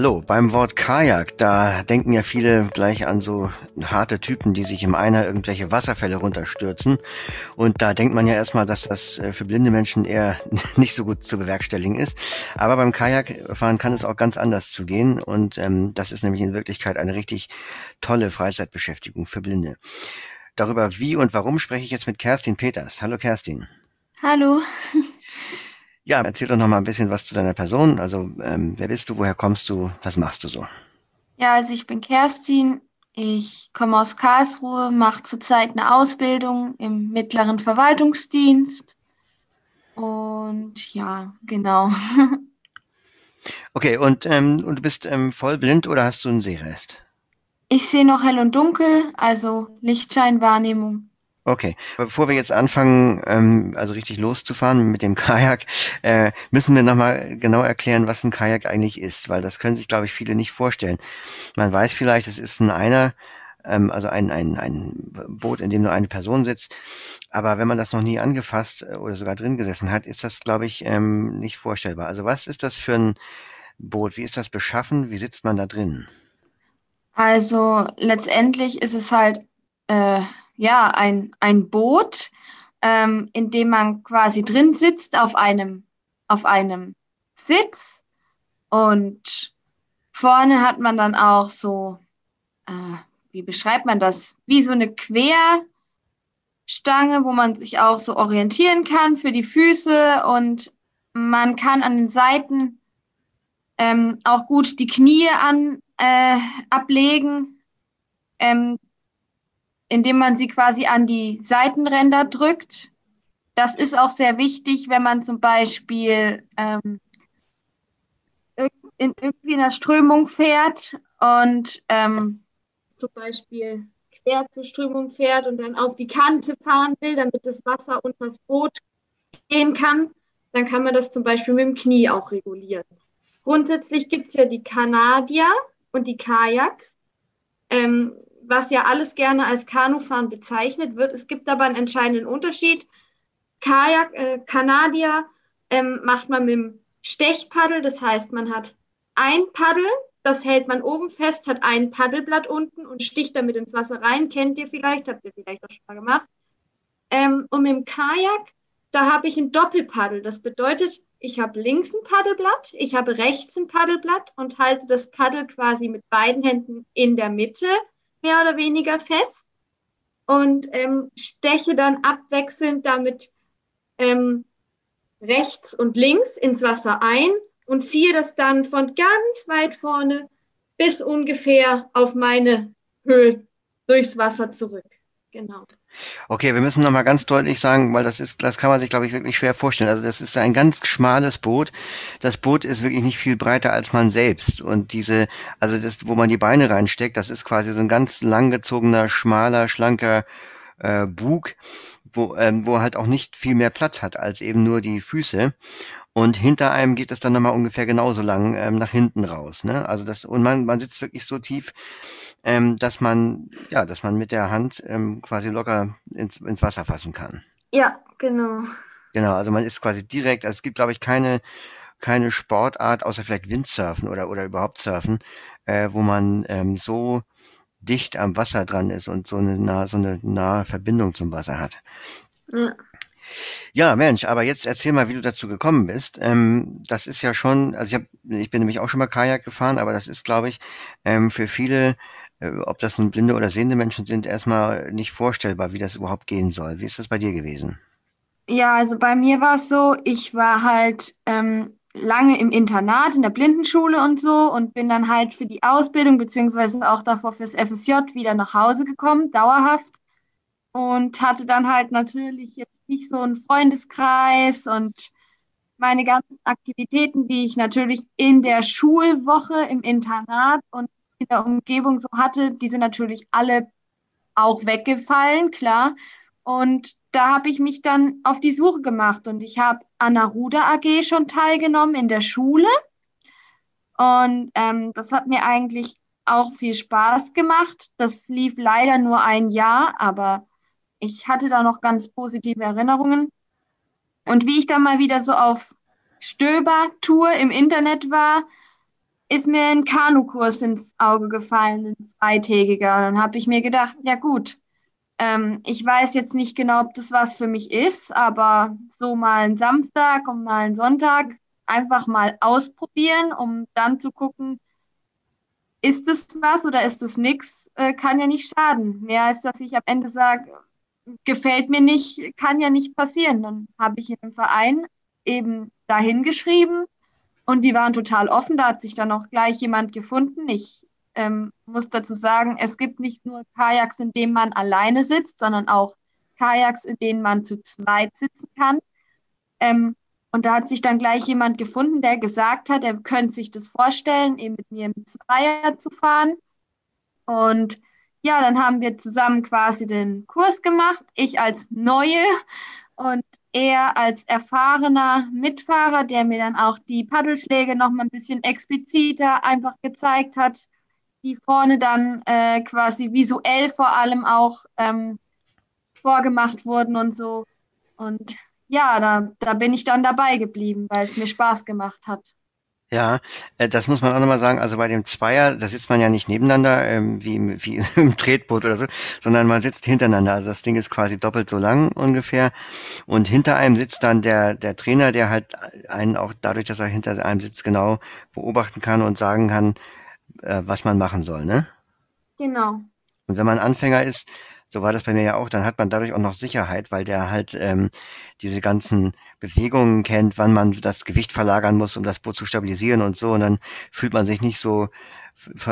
hallo. Beim Wort Kajak, da denken ja viele gleich an so harte Typen, die sich im Einer irgendwelche Wasserfälle runterstürzen. Und da denkt man ja erstmal, dass das äh, für blinde Menschen eher nicht so gut zu bewerkstelligen ist. Aber beim Kajakfahren kann es auch ganz anders zugehen. Und ähm, das ist nämlich in Wirklichkeit eine richtig tolle Freizeitbeschäftigung für Blinde. Darüber wie und warum spreche ich jetzt mit Kerstin Peters. Hallo Kerstin. Hallo. Ja, erzähl doch noch mal ein bisschen was zu deiner Person. Also, ähm, wer bist du, woher kommst du, was machst du so? Ja, also ich bin Kerstin. Ich komme aus Karlsruhe, mache zurzeit eine Ausbildung im mittleren Verwaltungsdienst. Und ja, genau. Okay, und, ähm, und du bist ähm, voll blind oder hast du einen Sehrest? Ich sehe noch hell und dunkel, also Lichtscheinwahrnehmung. Okay, bevor wir jetzt anfangen, ähm, also richtig loszufahren mit dem Kajak, äh, müssen wir nochmal genau erklären, was ein Kajak eigentlich ist, weil das können sich, glaube ich, viele nicht vorstellen. Man weiß vielleicht, es ist ein einer, ähm, also ein, ein, ein Boot, in dem nur eine Person sitzt, aber wenn man das noch nie angefasst äh, oder sogar drin gesessen hat, ist das, glaube ich, ähm, nicht vorstellbar. Also was ist das für ein Boot? Wie ist das beschaffen? Wie sitzt man da drin? Also letztendlich ist es halt äh, ja, ein, ein Boot, ähm, in dem man quasi drin sitzt auf einem, auf einem Sitz. Und vorne hat man dann auch so, äh, wie beschreibt man das, wie so eine Querstange, wo man sich auch so orientieren kann für die Füße. Und man kann an den Seiten ähm, auch gut die Knie an, äh, ablegen. Ähm, indem man sie quasi an die Seitenränder drückt. Das ist auch sehr wichtig, wenn man zum Beispiel ähm, in, irgendwie in der Strömung fährt und ähm, zum Beispiel quer zur Strömung fährt und dann auf die Kante fahren will, damit das Wasser unter das Boot gehen kann, dann kann man das zum Beispiel mit dem Knie auch regulieren. Grundsätzlich gibt es ja die Kanadier und die Kajaks. Ähm, was ja alles gerne als Kanufahren bezeichnet wird. Es gibt aber einen entscheidenden Unterschied. Kajak, äh, Kanadier ähm, macht man mit dem Stechpaddel, das heißt, man hat ein Paddel, das hält man oben fest, hat ein Paddelblatt unten und sticht damit ins Wasser rein. Kennt ihr vielleicht, habt ihr vielleicht auch schon mal gemacht. Ähm, und mit dem Kajak, da habe ich ein Doppelpaddel. Das bedeutet, ich habe links ein Paddelblatt, ich habe rechts ein Paddelblatt und halte das Paddel quasi mit beiden Händen in der Mitte mehr oder weniger fest und ähm, steche dann abwechselnd damit ähm, rechts und links ins Wasser ein und ziehe das dann von ganz weit vorne bis ungefähr auf meine Höhe durchs Wasser zurück. Genau. Okay, wir müssen nochmal ganz deutlich sagen, weil das ist, das kann man sich, glaube ich, wirklich schwer vorstellen. Also das ist ein ganz schmales Boot. Das Boot ist wirklich nicht viel breiter als man selbst. Und diese, also das, wo man die Beine reinsteckt, das ist quasi so ein ganz langgezogener, schmaler, schlanker äh, Bug, wo, ähm, wo halt auch nicht viel mehr Platz hat als eben nur die Füße. Und hinter einem geht es dann nochmal ungefähr genauso lang ähm, nach hinten raus. Ne? Also das, und man, man sitzt wirklich so tief, ähm, dass man, ja, dass man mit der Hand ähm, quasi locker ins, ins Wasser fassen kann. Ja, genau. Genau, also man ist quasi direkt, also es gibt, glaube ich, keine, keine Sportart, außer vielleicht Windsurfen oder, oder überhaupt Surfen, äh, wo man ähm, so dicht am Wasser dran ist und so eine, nah, so eine nahe Verbindung zum Wasser hat. Ja. Ja, Mensch, aber jetzt erzähl mal, wie du dazu gekommen bist. Ähm, das ist ja schon, also ich, hab, ich bin nämlich auch schon mal Kajak gefahren, aber das ist, glaube ich, ähm, für viele ob das nun blinde oder sehende Menschen sind, erstmal nicht vorstellbar, wie das überhaupt gehen soll. Wie ist das bei dir gewesen? Ja, also bei mir war es so, ich war halt ähm, lange im Internat, in der Blindenschule und so und bin dann halt für die Ausbildung beziehungsweise auch davor fürs FSJ wieder nach Hause gekommen, dauerhaft. Und hatte dann halt natürlich jetzt nicht so einen Freundeskreis und meine ganzen Aktivitäten, die ich natürlich in der Schulwoche im Internat und in der Umgebung so hatte, die sind natürlich alle auch weggefallen, klar. Und da habe ich mich dann auf die Suche gemacht und ich habe an der Ruder AG schon teilgenommen in der Schule. Und ähm, das hat mir eigentlich auch viel Spaß gemacht. Das lief leider nur ein Jahr, aber ich hatte da noch ganz positive Erinnerungen. Und wie ich dann mal wieder so auf Stöbertour im Internet war, ist mir ein Kanukurs ins Auge gefallen, ein zweitägiger. Dann habe ich mir gedacht, ja gut, ähm, ich weiß jetzt nicht genau, ob das was für mich ist, aber so mal einen Samstag und mal einen Sonntag einfach mal ausprobieren, um dann zu gucken, ist es was oder ist es nichts, äh, kann ja nicht schaden. Mehr als dass ich am Ende sage, gefällt mir nicht, kann ja nicht passieren. Dann habe ich in dem Verein eben dahin geschrieben und die waren total offen. Da hat sich dann auch gleich jemand gefunden. Ich ähm, muss dazu sagen, es gibt nicht nur Kajaks, in denen man alleine sitzt, sondern auch Kajaks, in denen man zu zweit sitzen kann. Ähm, und da hat sich dann gleich jemand gefunden, der gesagt hat, er könnte sich das vorstellen, eben mit mir im Zweier zu fahren. Und ja, dann haben wir zusammen quasi den Kurs gemacht. Ich als Neue und er als erfahrener Mitfahrer, der mir dann auch die Paddelschläge noch mal ein bisschen expliziter einfach gezeigt hat die vorne dann äh, quasi visuell vor allem auch ähm, vorgemacht wurden und so. Und ja, da, da bin ich dann dabei geblieben, weil es mir Spaß gemacht hat. Ja, äh, das muss man auch nochmal sagen. Also bei dem Zweier, da sitzt man ja nicht nebeneinander, ähm, wie, im, wie im Tretboot oder so, sondern man sitzt hintereinander. Also das Ding ist quasi doppelt so lang ungefähr. Und hinter einem sitzt dann der, der Trainer, der halt einen auch dadurch, dass er hinter einem sitzt, genau beobachten kann und sagen kann, äh, was man machen soll, ne? Genau. Und wenn man Anfänger ist, so war das bei mir ja auch, dann hat man dadurch auch noch Sicherheit, weil der halt ähm, diese ganzen Bewegungen kennt, wann man das Gewicht verlagern muss, um das Boot zu stabilisieren und so. Und dann fühlt man sich nicht so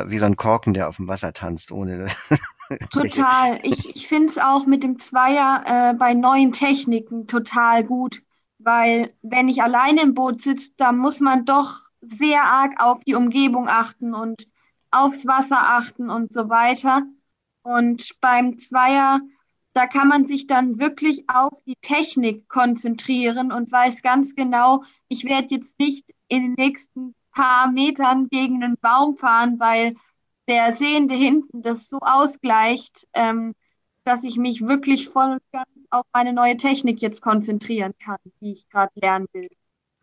wie so ein Korken, der auf dem Wasser tanzt, ohne. total. Ich, ich finde es auch mit dem Zweier äh, bei neuen Techniken total gut, weil wenn ich alleine im Boot sitze, da muss man doch sehr arg auf die Umgebung achten und aufs Wasser achten und so weiter. Und beim Zweier, da kann man sich dann wirklich auf die Technik konzentrieren und weiß ganz genau, ich werde jetzt nicht in den nächsten paar Metern gegen einen Baum fahren, weil der Sehende hinten das so ausgleicht, ähm, dass ich mich wirklich voll und ganz auf meine neue Technik jetzt konzentrieren kann, die ich gerade lernen will.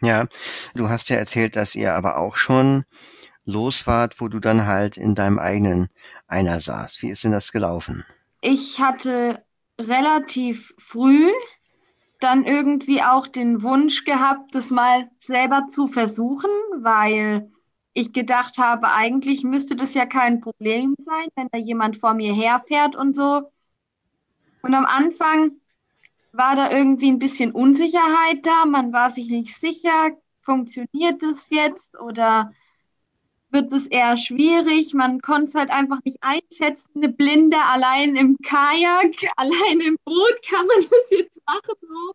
Ja, du hast ja erzählt, dass ihr aber auch schon los wart, wo du dann halt in deinem eigenen Einer saß. Wie ist denn das gelaufen? Ich hatte relativ früh dann irgendwie auch den Wunsch gehabt, das mal selber zu versuchen, weil ich gedacht habe, eigentlich müsste das ja kein Problem sein, wenn da jemand vor mir herfährt und so. Und am Anfang war da irgendwie ein bisschen Unsicherheit da. Man war sich nicht sicher, funktioniert das jetzt oder wird es eher schwierig? Man konnte es halt einfach nicht einschätzen. Eine Blinde allein im Kajak, allein im Boot kann man das jetzt machen so.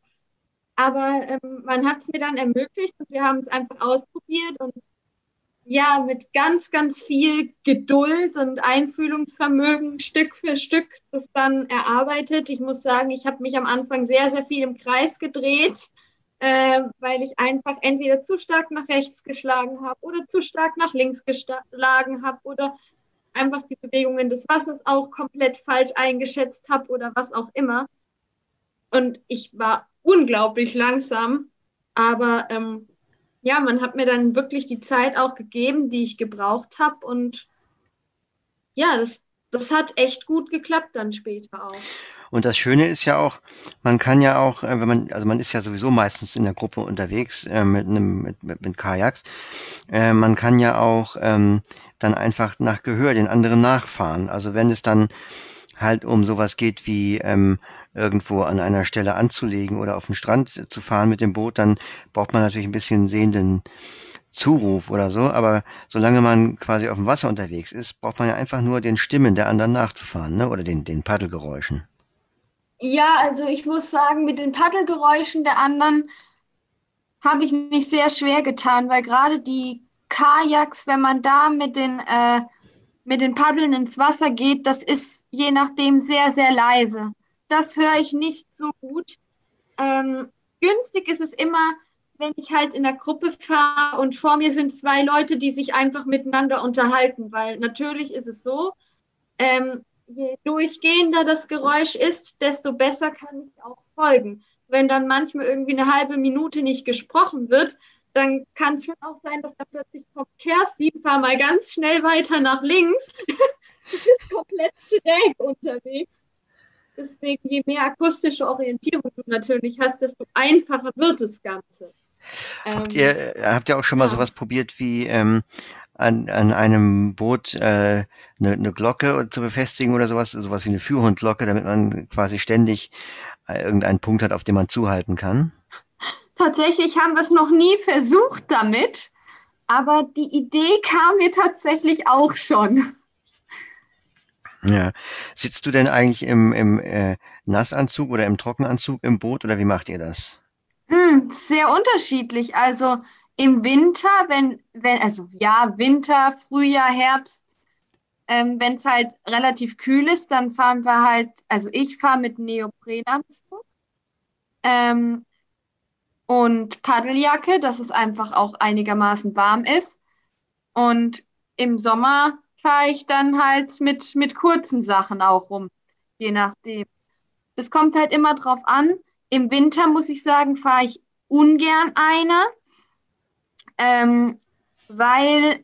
Aber ähm, man hat es mir dann ermöglicht und wir haben es einfach ausprobiert und ja, mit ganz, ganz viel Geduld und Einfühlungsvermögen Stück für Stück das dann erarbeitet. Ich muss sagen, ich habe mich am Anfang sehr, sehr viel im Kreis gedreht, äh, weil ich einfach entweder zu stark nach rechts geschlagen habe oder zu stark nach links geschlagen habe oder einfach die Bewegungen des Wassers auch komplett falsch eingeschätzt habe oder was auch immer. Und ich war unglaublich langsam, aber ähm, ja, man hat mir dann wirklich die Zeit auch gegeben, die ich gebraucht habe. Und ja, das, das hat echt gut geklappt dann später auch. Und das Schöne ist ja auch, man kann ja auch, äh, wenn man, also man ist ja sowieso meistens in der Gruppe unterwegs äh, mit einem mit, mit, mit Kajaks, äh, man kann ja auch ähm, dann einfach nach Gehör den anderen nachfahren. Also wenn es dann halt um sowas geht wie ähm, irgendwo an einer Stelle anzulegen oder auf den Strand zu fahren mit dem Boot, dann braucht man natürlich ein bisschen sehenden Zuruf oder so, aber solange man quasi auf dem Wasser unterwegs ist, braucht man ja einfach nur den Stimmen der anderen nachzufahren, ne? Oder den, den Paddelgeräuschen. Ja, also ich muss sagen, mit den Paddelgeräuschen der anderen habe ich mich sehr schwer getan, weil gerade die Kajaks, wenn man da mit den äh, mit den Paddeln ins Wasser geht, das ist je nachdem sehr, sehr leise. Das höre ich nicht so gut. Ähm, günstig ist es immer, wenn ich halt in der Gruppe fahre und vor mir sind zwei Leute, die sich einfach miteinander unterhalten, weil natürlich ist es so, ähm, je durchgehender das Geräusch ist, desto besser kann ich auch folgen. Wenn dann manchmal irgendwie eine halbe Minute nicht gesprochen wird, dann kann es schon auch sein, dass da plötzlich kommt, Kerstin, fahr mal ganz schnell weiter nach links. du bist komplett schräg unterwegs. Deswegen, je mehr akustische Orientierung du natürlich hast, desto einfacher wird das Ganze. Habt ihr, habt ihr auch schon mal ja. sowas probiert wie ähm, an, an einem Boot äh, eine, eine Glocke zu befestigen oder sowas, sowas wie eine Führhundglocke, damit man quasi ständig äh, irgendeinen Punkt hat, auf den man zuhalten kann? Tatsächlich haben wir es noch nie versucht damit, aber die Idee kam mir tatsächlich auch schon. Ja. Sitzt du denn eigentlich im, im äh, Nassanzug oder im Trockenanzug im Boot oder wie macht ihr das? Hm, sehr unterschiedlich. Also im Winter, wenn, wenn, also ja, Winter, Frühjahr, Herbst, ähm, wenn es halt relativ kühl ist, dann fahren wir halt, also ich fahre mit Neoprenanzug ähm, und Paddeljacke, dass es einfach auch einigermaßen warm ist. Und im Sommer fahre ich dann halt mit, mit kurzen Sachen auch rum, je nachdem. Das kommt halt immer drauf an. Im Winter, muss ich sagen, fahre ich ungern einer, ähm, weil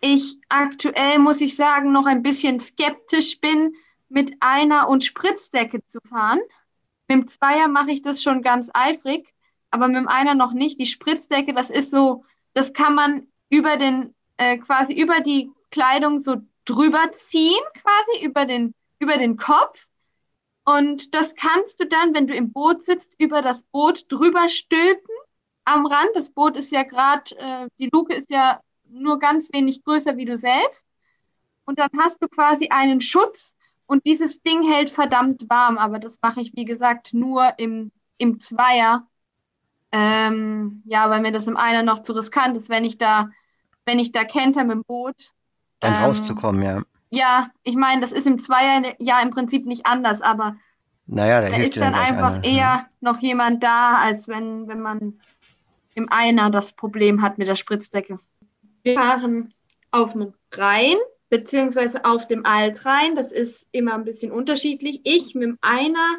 ich aktuell, muss ich sagen, noch ein bisschen skeptisch bin, mit einer und Spritzdecke zu fahren. Mit dem Zweier mache ich das schon ganz eifrig, aber mit dem Einer noch nicht. Die Spritzdecke, das ist so, das kann man über den, äh, quasi über die Kleidung so drüber ziehen, quasi über den, über den Kopf. Und das kannst du dann, wenn du im Boot sitzt, über das Boot drüber stülpen am Rand. Das Boot ist ja gerade, äh, die Luke ist ja nur ganz wenig größer wie du selbst. Und dann hast du quasi einen Schutz und dieses Ding hält verdammt warm. Aber das mache ich, wie gesagt, nur im, im Zweier. Ähm, ja, weil mir das im Einer noch zu riskant ist, wenn ich da, wenn ich da kenter mit dem Boot dann ähm, rauszukommen, ja. Ja, ich meine, das ist im Zweier ja im Prinzip nicht anders, aber naja, da, da ist dann, dann einfach einer. eher ja. noch jemand da, als wenn, wenn man im Einer das Problem hat mit der Spritzdecke. Wir fahren auf dem Rhein, beziehungsweise auf dem Altrhein. Das ist immer ein bisschen unterschiedlich. Ich mit dem Einer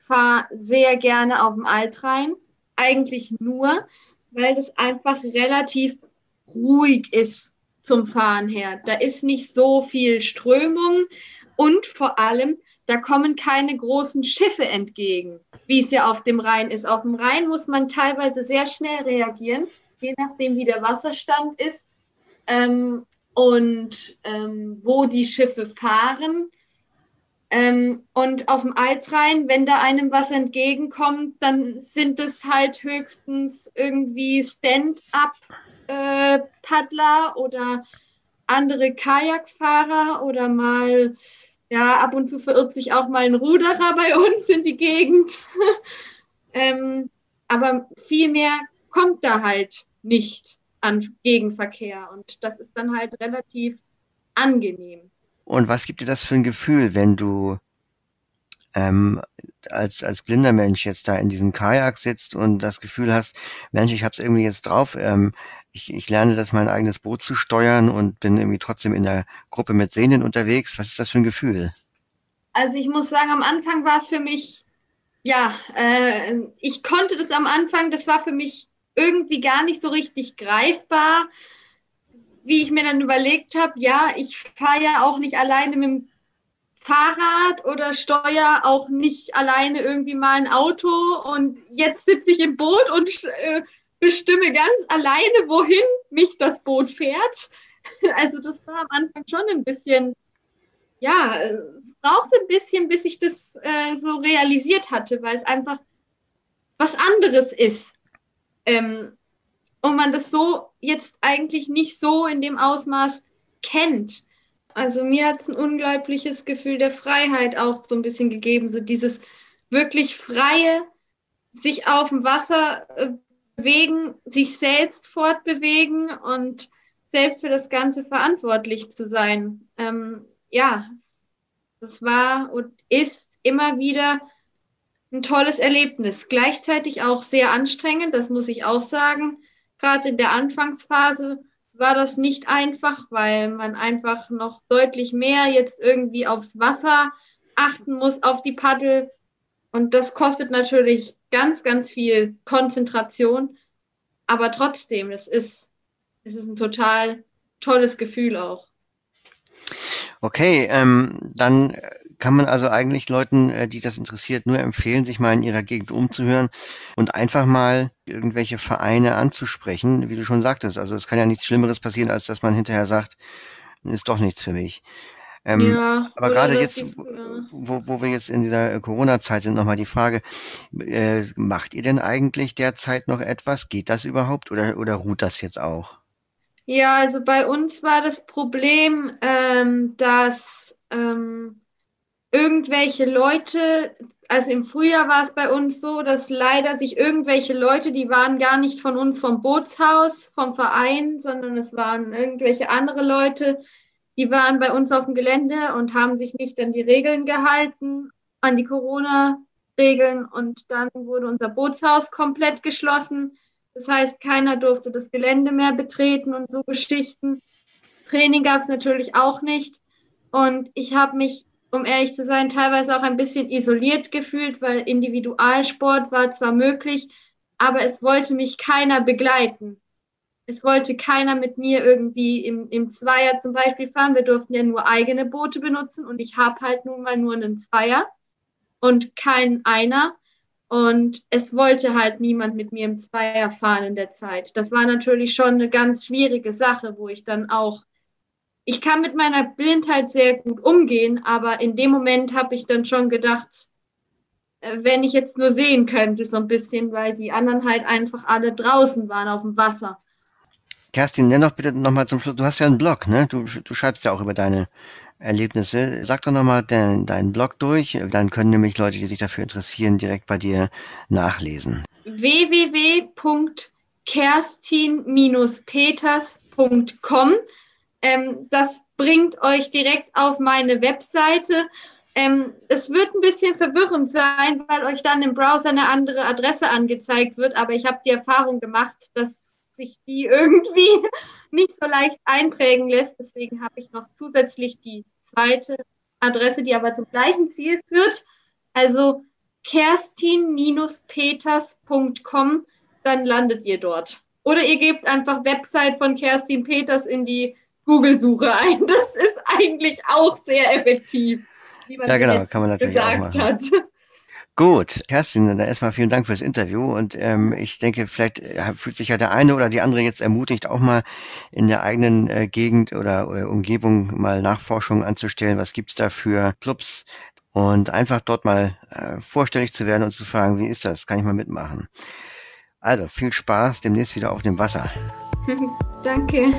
fahre sehr gerne auf dem Altrhein. Eigentlich nur, weil das einfach relativ ruhig ist zum Fahren her. Da ist nicht so viel Strömung und vor allem, da kommen keine großen Schiffe entgegen, wie es ja auf dem Rhein ist. Auf dem Rhein muss man teilweise sehr schnell reagieren, je nachdem, wie der Wasserstand ist ähm, und ähm, wo die Schiffe fahren. Ähm, und auf dem Altrhein, wenn da einem was entgegenkommt, dann sind es halt höchstens irgendwie Stand-up Paddler oder andere Kajakfahrer oder mal, ja, ab und zu verirrt sich auch mal ein Ruderer bei uns in die Gegend. ähm, aber viel mehr kommt da halt nicht an Gegenverkehr und das ist dann halt relativ angenehm. Und was gibt dir das für ein Gefühl, wenn du ähm, als, als blinder Mensch jetzt da in diesem Kajak sitzt und das Gefühl hast, Mensch, ich habe es irgendwie jetzt drauf, ähm, ich, ich lerne das, mein eigenes Boot zu steuern und bin irgendwie trotzdem in der Gruppe mit Sehenden unterwegs. Was ist das für ein Gefühl? Also ich muss sagen, am Anfang war es für mich, ja, äh, ich konnte das am Anfang, das war für mich irgendwie gar nicht so richtig greifbar, wie ich mir dann überlegt habe, ja, ich fahre ja auch nicht alleine mit dem Fahrrad oder steuere auch nicht alleine irgendwie mal ein Auto und jetzt sitze ich im Boot und äh, bestimme ganz alleine, wohin mich das Boot fährt. Also das war am Anfang schon ein bisschen, ja, es brauchte ein bisschen, bis ich das äh, so realisiert hatte, weil es einfach was anderes ist. Ähm, und man das so jetzt eigentlich nicht so in dem Ausmaß kennt. Also mir hat es ein unglaubliches Gefühl der Freiheit auch so ein bisschen gegeben, so dieses wirklich freie, sich auf dem Wasser äh, bewegen, sich selbst fortbewegen und selbst für das Ganze verantwortlich zu sein. Ähm, ja, das war und ist immer wieder ein tolles Erlebnis. Gleichzeitig auch sehr anstrengend, das muss ich auch sagen. Gerade in der Anfangsphase war das nicht einfach, weil man einfach noch deutlich mehr jetzt irgendwie aufs Wasser achten muss, auf die Paddel. Und das kostet natürlich ganz, ganz viel Konzentration. aber trotzdem, es ist, es ist ein total tolles Gefühl auch. Okay, ähm, dann kann man also eigentlich Leuten, äh, die das interessiert, nur empfehlen, sich mal in ihrer Gegend umzuhören und einfach mal irgendwelche Vereine anzusprechen, wie du schon sagtest. Also es kann ja nichts Schlimmeres passieren, als dass man hinterher sagt, ist doch nichts für mich. Ähm, ja, aber gerade jetzt, die, wo, wo wir jetzt in dieser Corona-Zeit sind, nochmal die Frage, äh, macht ihr denn eigentlich derzeit noch etwas? Geht das überhaupt oder, oder ruht das jetzt auch? Ja, also bei uns war das Problem, ähm, dass ähm, irgendwelche Leute, also im Frühjahr war es bei uns so, dass leider sich irgendwelche Leute, die waren gar nicht von uns vom Bootshaus, vom Verein, sondern es waren irgendwelche andere Leute, die waren bei uns auf dem Gelände und haben sich nicht an die Regeln gehalten, an die Corona-Regeln und dann wurde unser Bootshaus komplett geschlossen. Das heißt, keiner durfte das Gelände mehr betreten und so Geschichten. Training gab es natürlich auch nicht. Und ich habe mich, um ehrlich zu sein, teilweise auch ein bisschen isoliert gefühlt, weil Individualsport war zwar möglich, aber es wollte mich keiner begleiten. Es wollte keiner mit mir irgendwie im, im Zweier zum Beispiel fahren. Wir durften ja nur eigene Boote benutzen und ich habe halt nun mal nur einen Zweier und keinen Einer. Und es wollte halt niemand mit mir im Zweier fahren in der Zeit. Das war natürlich schon eine ganz schwierige Sache, wo ich dann auch, ich kann mit meiner Blindheit sehr gut umgehen, aber in dem Moment habe ich dann schon gedacht, äh, wenn ich jetzt nur sehen könnte, so ein bisschen, weil die anderen halt einfach alle draußen waren auf dem Wasser. Kerstin, nenn doch bitte nochmal zum Schluss, du hast ja einen Blog, ne? Du, du schreibst ja auch über deine Erlebnisse. Sag doch nochmal deinen, deinen Blog durch, dann können nämlich Leute, die sich dafür interessieren, direkt bei dir nachlesen. www.kerstin-peters.com ähm, Das bringt euch direkt auf meine Webseite. Ähm, es wird ein bisschen verwirrend sein, weil euch dann im Browser eine andere Adresse angezeigt wird, aber ich habe die Erfahrung gemacht, dass sich die irgendwie nicht so leicht einprägen lässt. Deswegen habe ich noch zusätzlich die zweite Adresse, die aber zum gleichen Ziel führt. Also kerstin-peters.com, dann landet ihr dort. Oder ihr gebt einfach Website von Kerstin Peters in die Google-Suche ein. Das ist eigentlich auch sehr effektiv. ja, genau, kann man natürlich auch machen. Hat. Gut, Kerstin, dann erstmal vielen Dank fürs Interview und ähm, ich denke, vielleicht äh, fühlt sich ja der eine oder die andere jetzt ermutigt, auch mal in der eigenen äh, Gegend oder äh, Umgebung mal Nachforschungen anzustellen. Was gibt's da für Clubs? Und einfach dort mal äh, vorstellig zu werden und zu fragen, wie ist das? Kann ich mal mitmachen? Also viel Spaß demnächst wieder auf dem Wasser. Danke.